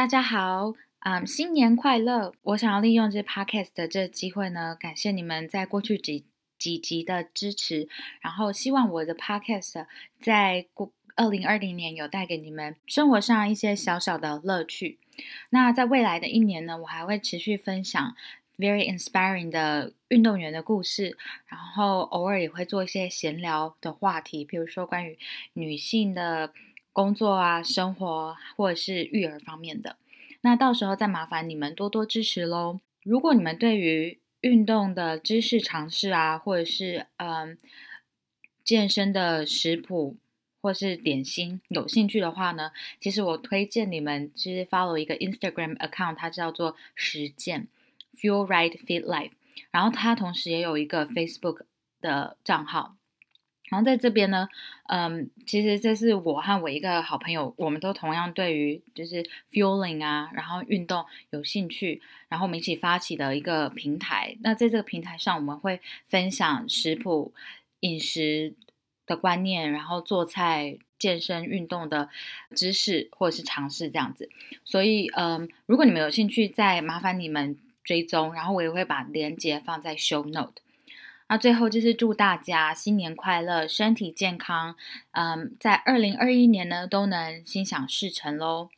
大家好，嗯，新年快乐！我想要利用这 podcast 的这个机会呢，感谢你们在过去几几集的支持，然后希望我的 podcast 在过二零二零年有带给你们生活上一些小小的乐趣。那在未来的一年呢，我还会持续分享 very inspiring 的运动员的故事，然后偶尔也会做一些闲聊的话题，比如说关于女性的。工作啊，生活或者是育儿方面的，那到时候再麻烦你们多多支持喽。如果你们对于运动的知识尝试啊，或者是嗯健身的食谱或是点心有兴趣的话呢，其实我推荐你们就是 follow 一个 Instagram account，它叫做实践 Feel Right Fit Life，然后它同时也有一个 Facebook 的账号。然后在这边呢，嗯，其实这是我和我一个好朋友，我们都同样对于就是 fueling 啊，然后运动有兴趣，然后我们一起发起的一个平台。那在这个平台上，我们会分享食谱、饮食的观念，然后做菜、健身、运动的知识或者是尝试这样子。所以，嗯，如果你们有兴趣，再麻烦你们追踪，然后我也会把链接放在 show note。那最后就是祝大家新年快乐，身体健康，嗯，在二零二一年呢都能心想事成喽。